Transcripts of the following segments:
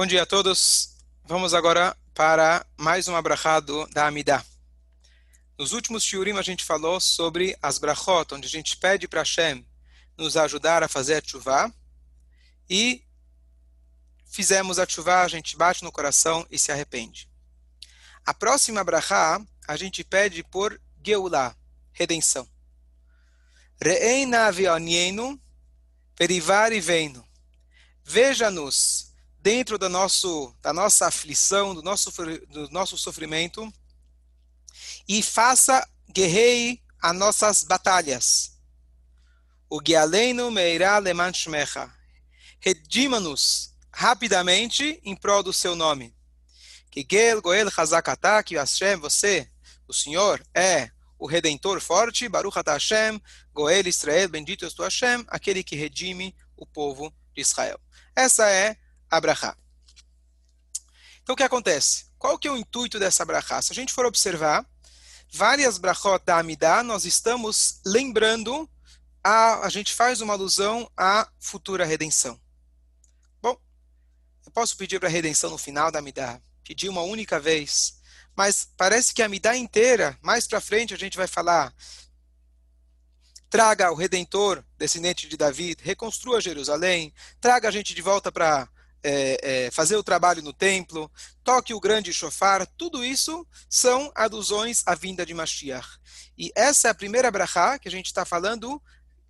Bom dia a todos. Vamos agora para mais um abrahado da Amidah. Nos últimos shiurim a gente falou sobre as brachot, onde a gente pede para Hashem nos ajudar a fazer a chuva e fizemos a chuva, a gente bate no coração e se arrepende. A próxima brachá a gente pede por Geulah, redenção. Re'eina avionienu, perivari veino. Veja-nos dentro do nosso, da nossa aflição, do nosso, do nosso sofrimento, e faça, guerrei as nossas batalhas. O Gialeinu Meirá Leman Shmecha. Redima-nos rapidamente em prol do seu nome. Que Goel Hazakata, que Hashem, você, o Senhor, é o Redentor forte, Baruch Hashem, Goel Israel, bendito és tu Hashem, aquele que redime o povo de Israel. Essa é Abrahá. Então o que acontece? Qual que é o intuito dessa Abrahá? Se a gente for observar, várias brachot da Amidah, nós estamos lembrando, a, a gente faz uma alusão à futura redenção. Bom, eu posso pedir para a redenção no final da Amidah, pedir uma única vez, mas parece que a Amidah inteira, mais para frente a gente vai falar, traga o Redentor, descendente de Davi, reconstrua Jerusalém, traga a gente de volta para é, é, fazer o trabalho no templo, toque o grande chofar, tudo isso são alusões à vinda de Mashiach. E essa é a primeira brachá que a gente está falando,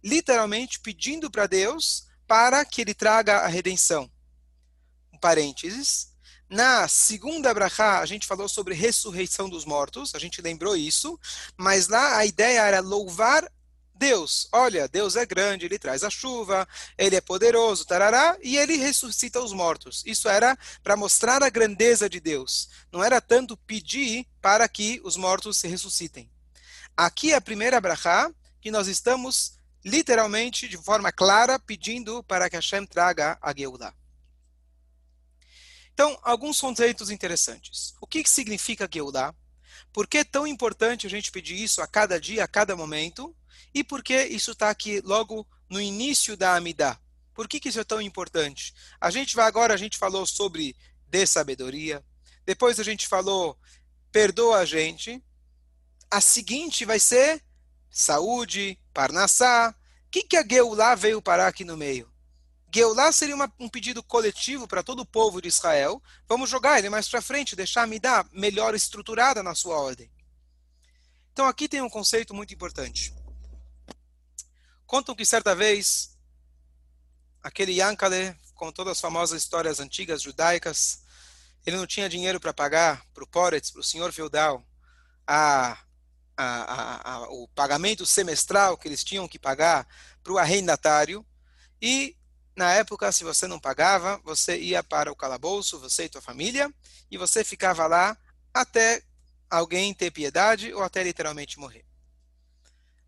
literalmente pedindo para Deus para que ele traga a redenção. Um parênteses. Na segunda brachá, a gente falou sobre ressurreição dos mortos, a gente lembrou isso, mas lá a ideia era louvar Deus, olha, Deus é grande, ele traz a chuva, ele é poderoso, tarará, e ele ressuscita os mortos. Isso era para mostrar a grandeza de Deus. Não era tanto pedir para que os mortos se ressuscitem. Aqui é a primeira brachá que nós estamos literalmente, de forma clara, pedindo para que Hashem traga a Geulah. Então, alguns conceitos interessantes. O que significa Geulah? Por que é tão importante a gente pedir isso a cada dia, a cada momento? E por que isso está aqui logo no início da Amidá? Por que, que isso é tão importante? A gente vai agora, a gente falou sobre de sabedoria, depois a gente falou perdoa a gente. A seguinte vai ser saúde, parnassá. O que, que a Geulah veio parar aqui no meio? Geulah seria uma, um pedido coletivo para todo o povo de Israel. Vamos jogar ele mais para frente, deixar a Amidá melhor estruturada na sua ordem. Então aqui tem um conceito muito importante. Contam que certa vez, aquele Yankale, com todas as famosas histórias antigas judaicas, ele não tinha dinheiro para pagar para o Poretz, para o senhor feudal, a, a, a, o pagamento semestral que eles tinham que pagar para o arrendatário. E, na época, se você não pagava, você ia para o calabouço, você e tua família, e você ficava lá até alguém ter piedade ou até literalmente morrer.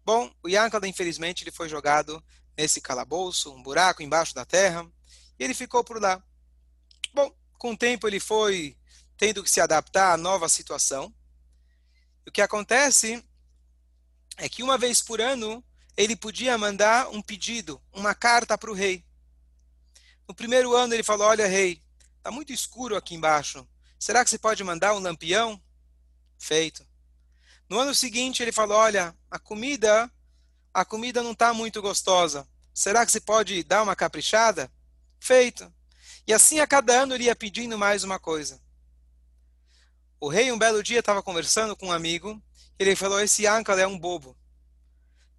Bom, o Yankada, infelizmente, ele foi jogado nesse calabouço, um buraco embaixo da terra, e ele ficou por lá. Bom, com o tempo ele foi tendo que se adaptar à nova situação. O que acontece é que uma vez por ano ele podia mandar um pedido, uma carta para o rei. No primeiro ano ele falou: Olha, rei, está muito escuro aqui embaixo. Será que você pode mandar um lampião? Feito. No ano seguinte ele falou: "Olha, a comida, a comida não está muito gostosa. Será que você pode dar uma caprichada?" Feito. E assim a cada ano ele ia pedindo mais uma coisa. O rei um belo dia estava conversando com um amigo, ele falou: "Esse Ankal é um bobo.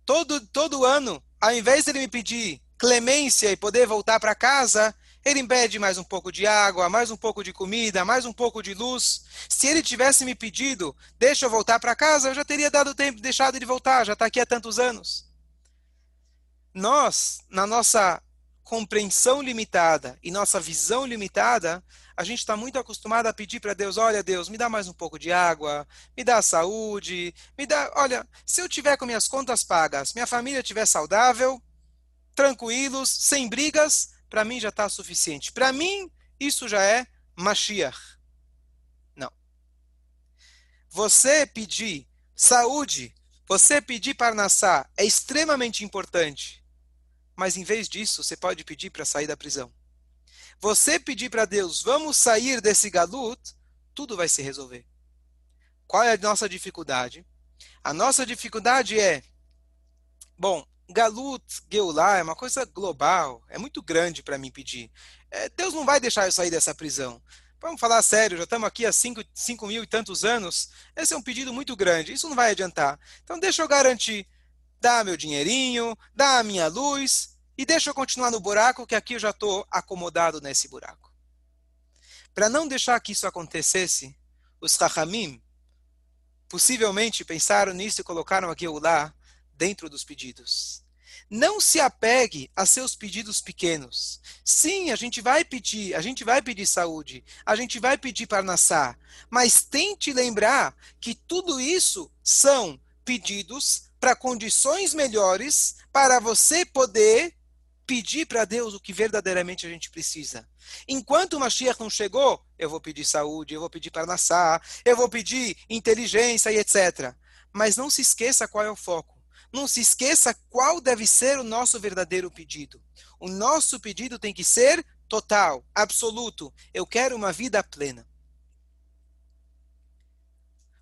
Todo todo ano, ao invés de ele me pedir clemência e poder voltar para casa, ele impede mais um pouco de água, mais um pouco de comida, mais um pouco de luz. Se ele tivesse me pedido, deixa eu voltar para casa, eu já teria dado tempo, deixado ele voltar, já está aqui há tantos anos. Nós, na nossa compreensão limitada e nossa visão limitada, a gente está muito acostumado a pedir para Deus: olha, Deus, me dá mais um pouco de água, me dá saúde, me dá. Olha, se eu tiver com minhas contas pagas, minha família estiver saudável, tranquilos, sem brigas, para mim já está suficiente. Para mim, isso já é Mashiach. Não. Você pedir saúde, você pedir Parnassá é extremamente importante. Mas em vez disso, você pode pedir para sair da prisão. você pedir para Deus, vamos sair desse galut, tudo vai se resolver. Qual é a nossa dificuldade? A nossa dificuldade é, bom, galut, Geulah é uma coisa global, é muito grande para mim pedir. É, Deus não vai deixar eu sair dessa prisão. Vamos falar sério, já estamos aqui há cinco, cinco mil e tantos anos. Esse é um pedido muito grande, isso não vai adiantar. Então deixa eu garantir. Dá meu dinheirinho, dá a minha luz e deixa eu continuar no buraco, que aqui eu já estou acomodado nesse buraco. Para não deixar que isso acontecesse, os Rahamim possivelmente pensaram nisso e colocaram o lá dentro dos pedidos. Não se apegue a seus pedidos pequenos. Sim, a gente vai pedir, a gente vai pedir saúde, a gente vai pedir parnassá, mas tente lembrar que tudo isso são pedidos para condições melhores para você poder pedir para Deus o que verdadeiramente a gente precisa. Enquanto o Mashiach não chegou, eu vou pedir saúde, eu vou pedir parnassá, eu vou pedir inteligência e etc. Mas não se esqueça qual é o foco. Não se esqueça qual deve ser o nosso verdadeiro pedido. O nosso pedido tem que ser total, absoluto. Eu quero uma vida plena.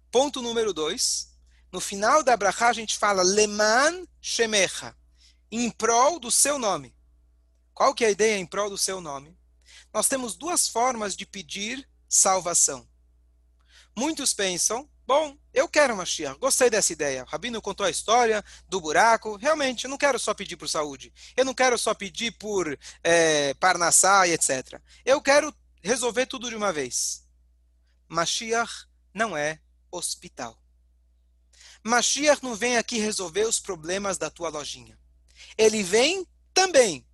Ponto número dois. No final da Brachá a gente fala Leman Shemecha, em prol do seu nome. Qual que é a ideia em prol do seu nome? Nós temos duas formas de pedir salvação. Muitos pensam Bom, eu quero Mashiach, gostei dessa ideia. O Rabino contou a história do buraco. Realmente, eu não quero só pedir por saúde. Eu não quero só pedir por é, Parnassá e etc. Eu quero resolver tudo de uma vez. Mashiach não é hospital. Mashiach não vem aqui resolver os problemas da tua lojinha. Ele vem também.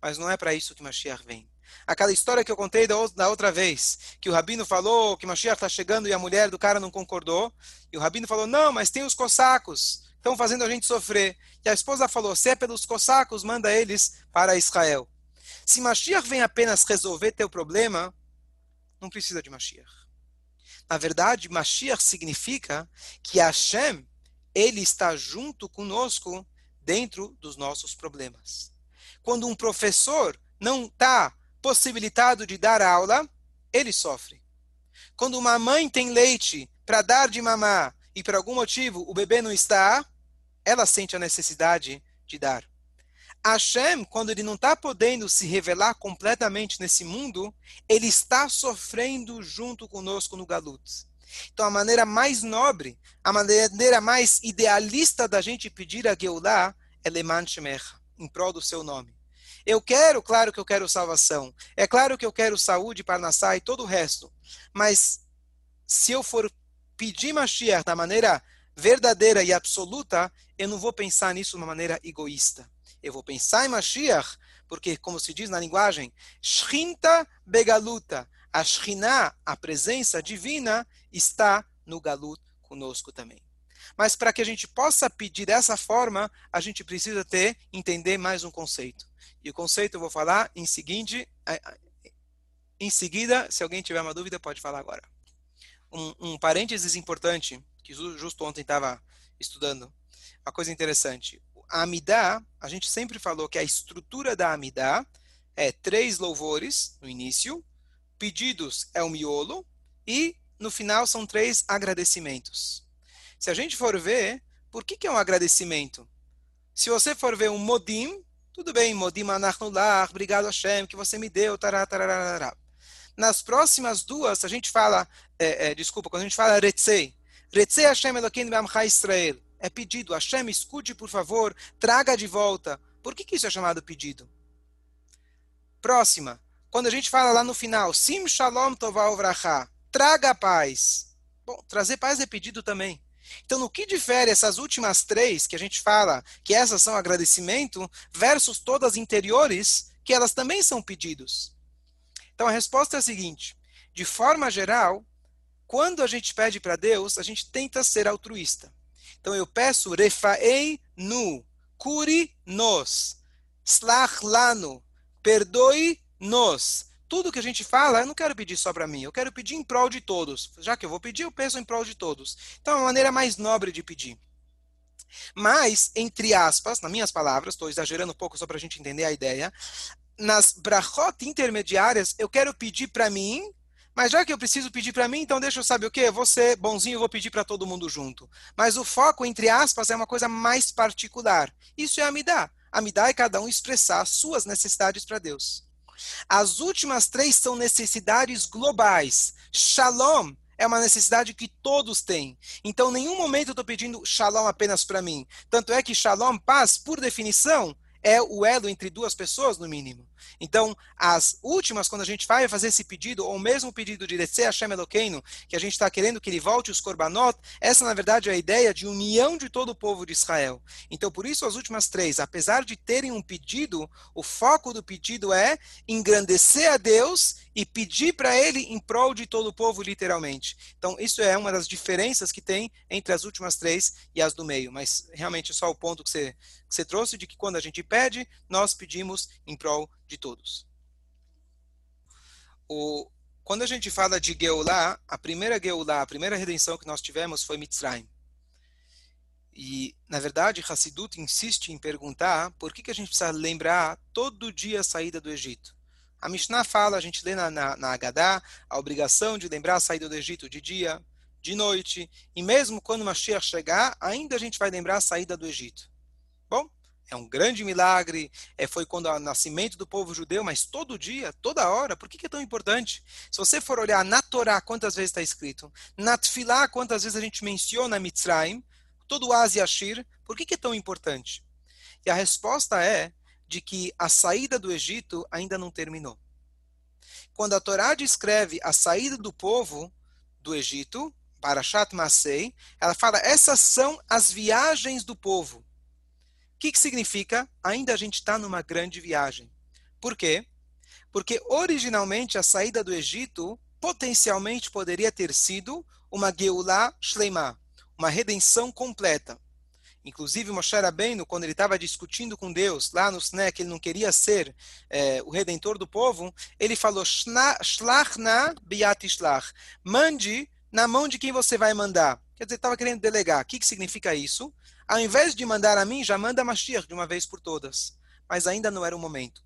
Mas não é para isso que Mashiach vem. Aquela história que eu contei da outra vez, que o rabino falou que Mashiach está chegando e a mulher do cara não concordou. E o rabino falou: não, mas tem os cossacos, estão fazendo a gente sofrer. E a esposa falou: se é pelos cossacos, manda eles para Israel. Se Mashiach vem apenas resolver teu problema, não precisa de Mashiach. Na verdade, Mashiach significa que Hashem, ele está junto conosco dentro dos nossos problemas. Quando um professor não está possibilitado de dar aula, ele sofre. Quando uma mãe tem leite para dar de mamar e por algum motivo o bebê não está, ela sente a necessidade de dar. Hashem, quando ele não está podendo se revelar completamente nesse mundo, ele está sofrendo junto conosco no Galut. Então, a maneira mais nobre, a maneira mais idealista da gente pedir a Geulah é Leman Shemecha, em prol do seu nome. Eu quero, claro que eu quero salvação. É claro que eu quero saúde, Parnassá e todo o resto. Mas se eu for pedir Mashiach da maneira verdadeira e absoluta, eu não vou pensar nisso de uma maneira egoísta. Eu vou pensar em Mashiach, porque, como se diz na linguagem, Shrinta Begaluta. A Shrinah, a presença divina, está no Galut conosco também. Mas para que a gente possa pedir dessa forma, a gente precisa ter, entender mais um conceito. E o conceito eu vou falar em seguinte, em seguida, se alguém tiver uma dúvida, pode falar agora. Um, um parênteses importante, que justo ontem estava estudando, uma coisa interessante. A Amidá, a gente sempre falou que a estrutura da Amidá é três louvores no início, pedidos é o miolo, e no final são três agradecimentos. Se a gente for ver, por que, que é um agradecimento? Se você for ver um modim, tudo bem, Modim Anachnular, obrigado Hashem, que você me deu, tará, Nas próximas duas, a gente fala, é, é, desculpa, quando a gente fala Retzei, Retzei Hashem Elokeinu B'amcha Israel, é pedido, Hashem, escute por favor, traga de volta. Por que, que isso é chamado pedido? Próxima, quando a gente fala lá no final, Sim Shalom Tovah Vracha, traga paz. Bom, trazer paz é pedido também. Então, no que difere essas últimas três que a gente fala que essas são agradecimento, versus todas interiores, que elas também são pedidos? Então, a resposta é a seguinte: de forma geral, quando a gente pede para Deus, a gente tenta ser altruísta. Então, eu peço refaei nu, cure nos, slach lano, perdoe nos, tudo que a gente fala, eu não quero pedir só para mim, eu quero pedir em prol de todos. Já que eu vou pedir, eu peço em prol de todos. Então é uma maneira mais nobre de pedir. Mas, entre aspas, nas minhas palavras, estou exagerando um pouco só para a gente entender a ideia, nas brachot intermediárias, eu quero pedir para mim, mas já que eu preciso pedir para mim, então deixa eu saber o quê? Ser bonzinho, eu vou pedir para todo mundo junto. Mas o foco, entre aspas, é uma coisa mais particular. Isso é a Amidá. Amidá é cada um expressar suas necessidades para Deus. As últimas três são necessidades globais. Shalom é uma necessidade que todos têm. Então, em nenhum momento eu estou pedindo shalom apenas para mim. Tanto é que shalom, paz, por definição, é o elo entre duas pessoas, no mínimo. Então, as últimas, quando a gente vai fazer esse pedido, ou mesmo o pedido de Letse Hashem Elokeinu, que a gente está querendo que ele volte os korbanot, essa, na verdade, é a ideia de união de todo o povo de Israel. Então, por isso, as últimas três, apesar de terem um pedido, o foco do pedido é engrandecer a Deus e pedir para ele em prol de todo o povo, literalmente. Então, isso é uma das diferenças que tem entre as últimas três e as do meio. Mas, realmente, só o ponto que você, que você trouxe de que quando a gente pede, nós pedimos em prol de todos. O, quando a gente fala de Geulah, a primeira Geulah, a primeira redenção que nós tivemos foi Mitzrayim. E, na verdade, Hassidut insiste em perguntar por que, que a gente precisa lembrar todo dia a saída do Egito. A Mishnah fala, a gente lê na, na, na a obrigação de lembrar a saída do Egito de dia, de noite, e mesmo quando Mashiach chegar, ainda a gente vai lembrar a saída do Egito. É um grande milagre, é, foi quando o nascimento do povo judeu, mas todo dia, toda hora, por que, que é tão importante? Se você for olhar na Torá, quantas vezes está escrito, na Tfilá, quantas vezes a gente menciona Mitzrayim, todo o Asi Ashir, por que, que é tão importante? E a resposta é de que a saída do Egito ainda não terminou. Quando a Torá descreve a saída do povo do Egito, para Shat Masei, ela fala, essas são as viagens do povo. O que, que significa? Ainda a gente está numa grande viagem. Por quê? Porque originalmente a saída do Egito potencialmente poderia ter sido uma Geulah Shleimah, uma redenção completa. Inclusive, Moshe Rabbeinu, quando ele estava discutindo com Deus, lá no Sne, que ele não queria ser é, o redentor do povo, ele falou, Shlach na biat shlach. Mande na mão de quem você vai mandar. Quer dizer, estava querendo delegar. O que, que significa isso? Ao invés de mandar a mim, já manda Mashiach de uma vez por todas. Mas ainda não era o momento.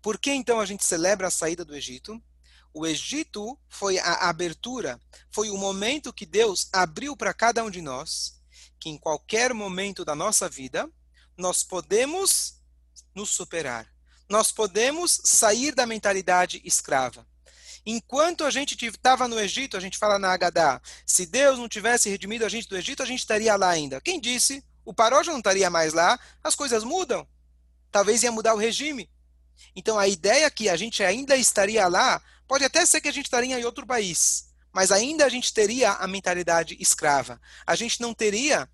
Por que então a gente celebra a saída do Egito? O Egito foi a abertura, foi o momento que Deus abriu para cada um de nós, que em qualquer momento da nossa vida, nós podemos nos superar. Nós podemos sair da mentalidade escrava. Enquanto a gente estava no Egito, a gente fala na Agadá, se Deus não tivesse redimido a gente do Egito, a gente estaria lá ainda. Quem disse? O Paró já não estaria mais lá, as coisas mudam. Talvez ia mudar o regime. Então a ideia que a gente ainda estaria lá, pode até ser que a gente estaria em outro país, mas ainda a gente teria a mentalidade escrava. A gente não teria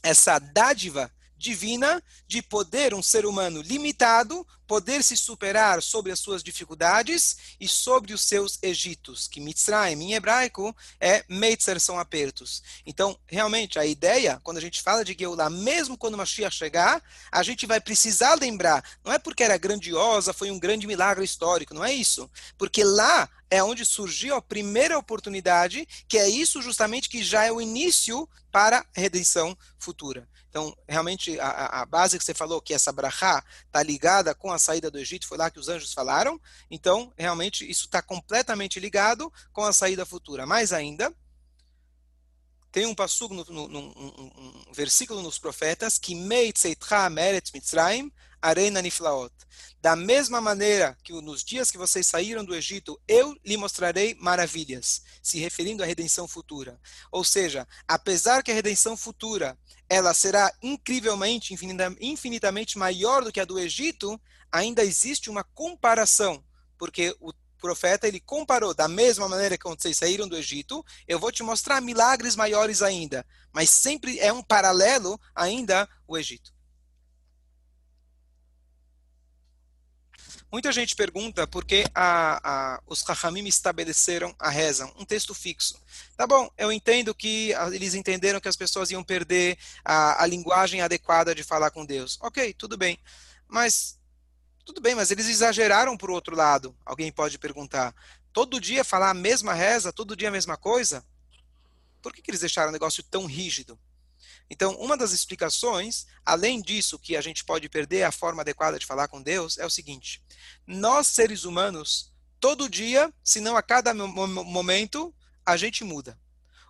essa dádiva divina de poder um ser humano limitado poder se superar sobre as suas dificuldades e sobre os seus egitos, que Mitzrayim em hebraico é Meitzer, são apertos. Então, realmente, a ideia, quando a gente fala de Geulah, mesmo quando Mashiach chegar, a gente vai precisar lembrar, não é porque era grandiosa, foi um grande milagre histórico, não é isso. Porque lá é onde surgiu a primeira oportunidade, que é isso justamente que já é o início para a redenção futura. Então, realmente, a, a base que você falou, que essa brachá está ligada com a saída do Egito, foi lá que os anjos falaram. Então, realmente, isso está completamente ligado com a saída futura. Mais ainda, tem um passugo, no, no, um, um, versículo nos profetas, que Meret Mitzrayim Arena Niflaot. Da mesma maneira que nos dias que vocês saíram do Egito, eu lhe mostrarei maravilhas, se referindo à redenção futura. Ou seja, apesar que a redenção futura ela será incrivelmente, infinitamente maior do que a do Egito, ainda existe uma comparação, porque o profeta ele comparou da mesma maneira que vocês saíram do Egito, eu vou te mostrar milagres maiores ainda, mas sempre é um paralelo ainda o Egito. Muita gente pergunta por que a, a, os Rahamim estabeleceram a reza, um texto fixo. Tá bom, eu entendo que eles entenderam que as pessoas iam perder a, a linguagem adequada de falar com Deus. Ok, tudo bem. Mas, tudo bem, mas eles exageraram por outro lado. Alguém pode perguntar. Todo dia falar a mesma reza, todo dia a mesma coisa? Por que, que eles deixaram o negócio tão rígido? Então, uma das explicações, além disso, que a gente pode perder a forma adequada de falar com Deus, é o seguinte: nós, seres humanos, todo dia, se não a cada momento, a gente muda.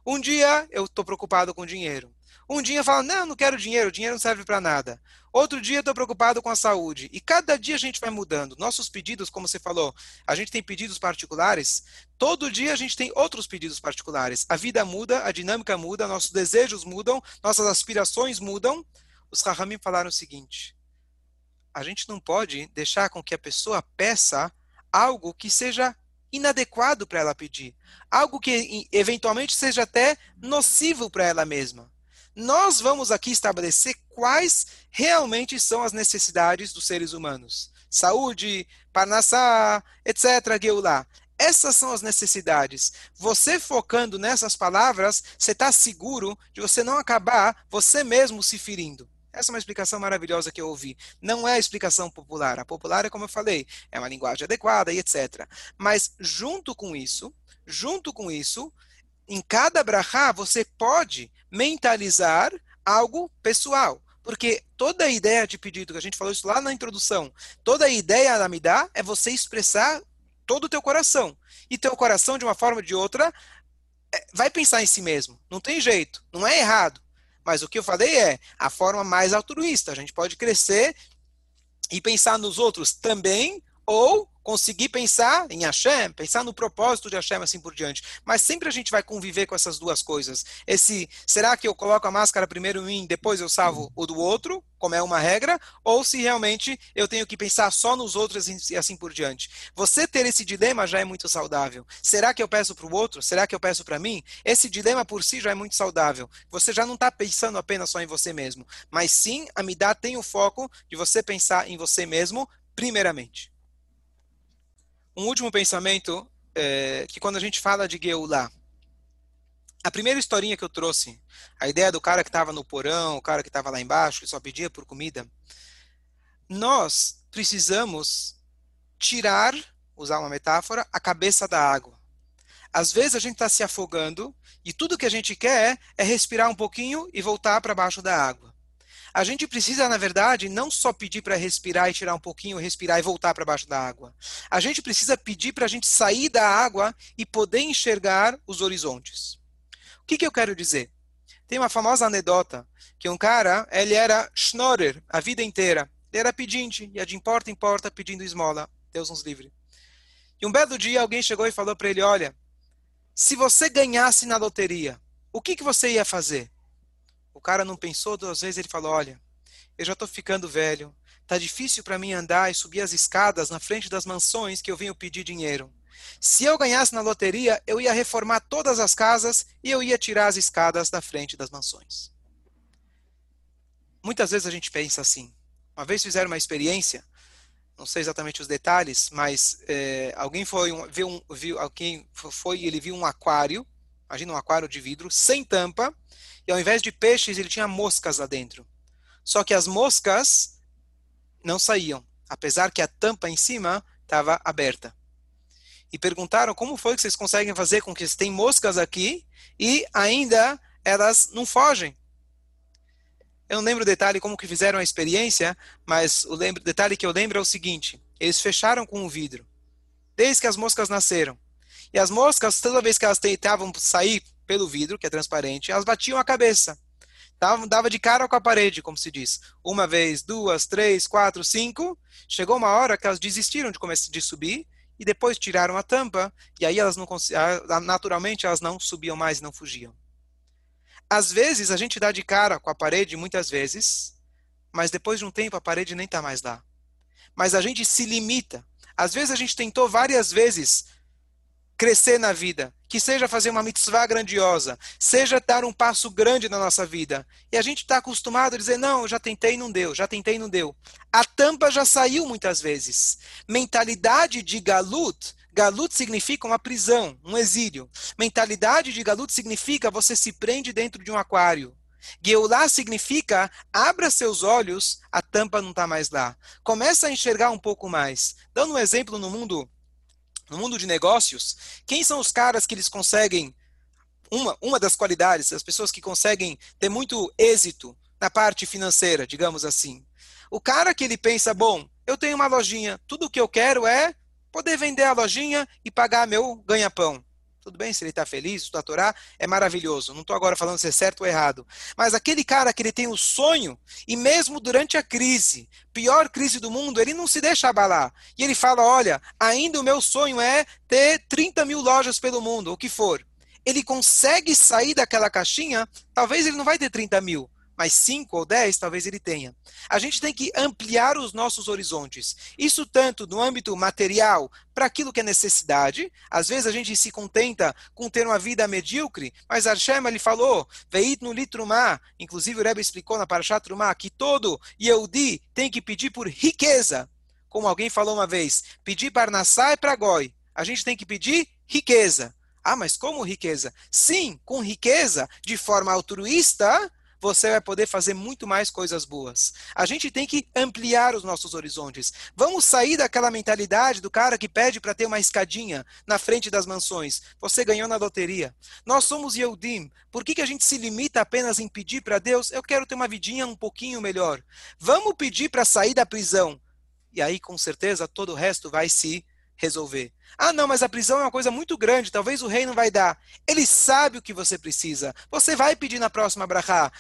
Um dia eu estou preocupado com dinheiro. Um dia eu falo, não, não quero dinheiro, dinheiro não serve para nada. Outro dia estou preocupado com a saúde. E cada dia a gente vai mudando. Nossos pedidos, como você falou, a gente tem pedidos particulares. Todo dia a gente tem outros pedidos particulares. A vida muda, a dinâmica muda, nossos desejos mudam, nossas aspirações mudam. Os Rahamim falaram o seguinte: a gente não pode deixar com que a pessoa peça algo que seja inadequado para ela pedir, algo que eventualmente seja até nocivo para ela mesma. Nós vamos aqui estabelecer quais realmente são as necessidades dos seres humanos. Saúde, parnassá, etc., Geulah. Essas são as necessidades. Você focando nessas palavras, você está seguro de você não acabar você mesmo se ferindo. Essa é uma explicação maravilhosa que eu ouvi. Não é a explicação popular. A popular é como eu falei, é uma linguagem adequada e etc. Mas junto com isso, junto com isso, em cada brahá você pode mentalizar algo pessoal. Porque toda a ideia de pedido, que a gente falou isso lá na introdução, toda a ideia da Midá é você expressar todo o teu coração. E teu coração, de uma forma ou de outra, é, vai pensar em si mesmo. Não tem jeito. Não é errado. Mas o que eu falei é a forma mais altruísta. A gente pode crescer e pensar nos outros também, ou conseguir pensar em Hashem, pensar no propósito de Hashem, assim por diante. Mas sempre a gente vai conviver com essas duas coisas. Esse, será que eu coloco a máscara primeiro em mim, depois eu salvo o do outro, como é uma regra, ou se realmente eu tenho que pensar só nos outros e assim por diante. Você ter esse dilema já é muito saudável. Será que eu peço para o outro? Será que eu peço para mim? Esse dilema por si já é muito saudável. Você já não está pensando apenas só em você mesmo, mas sim a me dá tem o foco de você pensar em você mesmo primeiramente. Um último pensamento, é, que quando a gente fala de Geulah, a primeira historinha que eu trouxe, a ideia do cara que estava no porão, o cara que estava lá embaixo, que só pedia por comida, nós precisamos tirar, usar uma metáfora, a cabeça da água. Às vezes a gente está se afogando e tudo que a gente quer é respirar um pouquinho e voltar para baixo da água. A gente precisa, na verdade, não só pedir para respirar e tirar um pouquinho, respirar e voltar para baixo da água. A gente precisa pedir para a gente sair da água e poder enxergar os horizontes. O que, que eu quero dizer? Tem uma famosa anedota que um cara, ele era schnorrer a vida inteira. Ele era pedinte, ia de porta em porta pedindo esmola. Deus nos livre. E um belo dia alguém chegou e falou para ele: Olha, se você ganhasse na loteria, o que, que você ia fazer? O cara não pensou duas vezes, ele falou: Olha, eu já estou ficando velho, tá difícil para mim andar e subir as escadas na frente das mansões que eu venho pedir dinheiro. Se eu ganhasse na loteria, eu ia reformar todas as casas e eu ia tirar as escadas da frente das mansões. Muitas vezes a gente pensa assim. Uma vez fizeram uma experiência, não sei exatamente os detalhes, mas é, alguém foi um, viu, viu alguém foi ele viu um aquário, imagina um aquário de vidro sem tampa e ao invés de peixes, ele tinha moscas lá dentro. Só que as moscas não saíam, apesar que a tampa em cima estava aberta. E perguntaram como foi que vocês conseguem fazer com que tem moscas aqui e ainda elas não fogem. Eu não lembro o detalhe como que fizeram a experiência, mas o detalhe que eu lembro é o seguinte: eles fecharam com um vidro, desde que as moscas nasceram. E as moscas, toda vez que elas tentavam sair pelo vidro, que é transparente, elas batiam a cabeça. Dava, dava de cara com a parede, como se diz. Uma vez, duas, três, quatro, cinco. Chegou uma hora que elas desistiram de, de subir e depois tiraram a tampa e aí elas não naturalmente elas não subiam mais e não fugiam. Às vezes a gente dá de cara com a parede, muitas vezes, mas depois de um tempo a parede nem está mais lá. Mas a gente se limita. Às vezes a gente tentou várias vezes crescer na vida, que seja fazer uma mitzvah grandiosa, seja dar um passo grande na nossa vida. E a gente está acostumado a dizer: não, já tentei, não deu, já tentei, não deu. A tampa já saiu muitas vezes. Mentalidade de galut. Galut significa uma prisão, um exílio. Mentalidade de galut significa você se prende dentro de um aquário. Geulá significa abra seus olhos, a tampa não está mais lá. Começa a enxergar um pouco mais. Dando um exemplo no mundo no mundo de negócios, quem são os caras que eles conseguem uma, uma das qualidades das pessoas que conseguem ter muito êxito na parte financeira, digamos assim. O cara que ele pensa, bom, eu tenho uma lojinha, tudo o que eu quero é poder vender a lojinha e pagar meu ganha-pão. Tudo bem, se ele está feliz, estudar a Torá, é maravilhoso. Não estou agora falando se é certo ou errado. Mas aquele cara que ele tem o sonho, e mesmo durante a crise, pior crise do mundo, ele não se deixa abalar. E ele fala: olha, ainda o meu sonho é ter 30 mil lojas pelo mundo, o que for. Ele consegue sair daquela caixinha, talvez ele não vai ter 30 mil, mas 5 ou 10 talvez ele tenha. A gente tem que ampliar os nossos horizontes. Isso tanto no âmbito material, para aquilo que é necessidade. Às vezes a gente se contenta com ter uma vida medíocre, mas Hashem ele falou, veit no litrumá, inclusive o Rebbe explicou na Parashat Trumá, que todo Yehudi tem que pedir por riqueza. Como alguém falou uma vez, pedir para Nassá e para Goi. A gente tem que pedir riqueza. Ah, mas como riqueza? Sim, com riqueza, de forma altruísta, você vai poder fazer muito mais coisas boas. A gente tem que ampliar os nossos horizontes. Vamos sair daquela mentalidade do cara que pede para ter uma escadinha na frente das mansões. Você ganhou na loteria. Nós somos Yehudim. Por que, que a gente se limita apenas em pedir para Deus? Eu quero ter uma vidinha um pouquinho melhor. Vamos pedir para sair da prisão. E aí, com certeza, todo o resto vai se resolver. Ah, não, mas a prisão é uma coisa muito grande, talvez o rei não vai dar. Ele sabe o que você precisa. Você vai pedir na próxima brachá,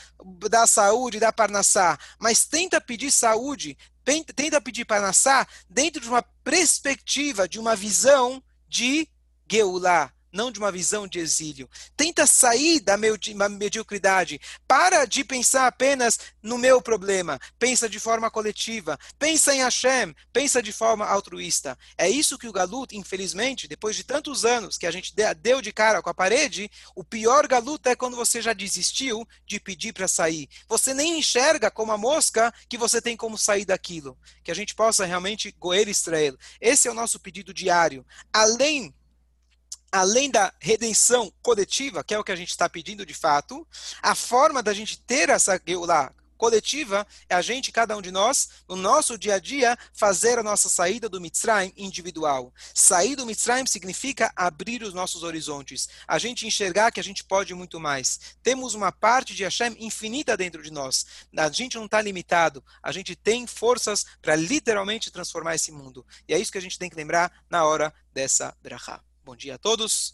dar saúde, dar parnassá, mas tenta pedir saúde, tenta pedir parnassá dentro de uma perspectiva, de uma visão de Geulah, não de uma visão de exílio. Tenta sair da mediocridade. Para de pensar apenas no meu problema. Pensa de forma coletiva. Pensa em Hashem. Pensa de forma altruísta. É isso que o Galut, infelizmente, depois de tantos anos que a gente deu de cara com a parede, o pior Galut é quando você já desistiu de pedir para sair. Você nem enxerga como a mosca que você tem como sair daquilo. Que a gente possa realmente goer Israel. Esse é o nosso pedido diário. Além além da redenção coletiva, que é o que a gente está pedindo de fato, a forma da gente ter essa Geulah coletiva é a gente, cada um de nós, no nosso dia a dia, fazer a nossa saída do Mitzrayim individual. Sair do Mitzrayim significa abrir os nossos horizontes, a gente enxergar que a gente pode muito mais. Temos uma parte de Hashem infinita dentro de nós. A gente não está limitado, a gente tem forças para literalmente transformar esse mundo. E é isso que a gente tem que lembrar na hora dessa brachá. Bom dia a todos.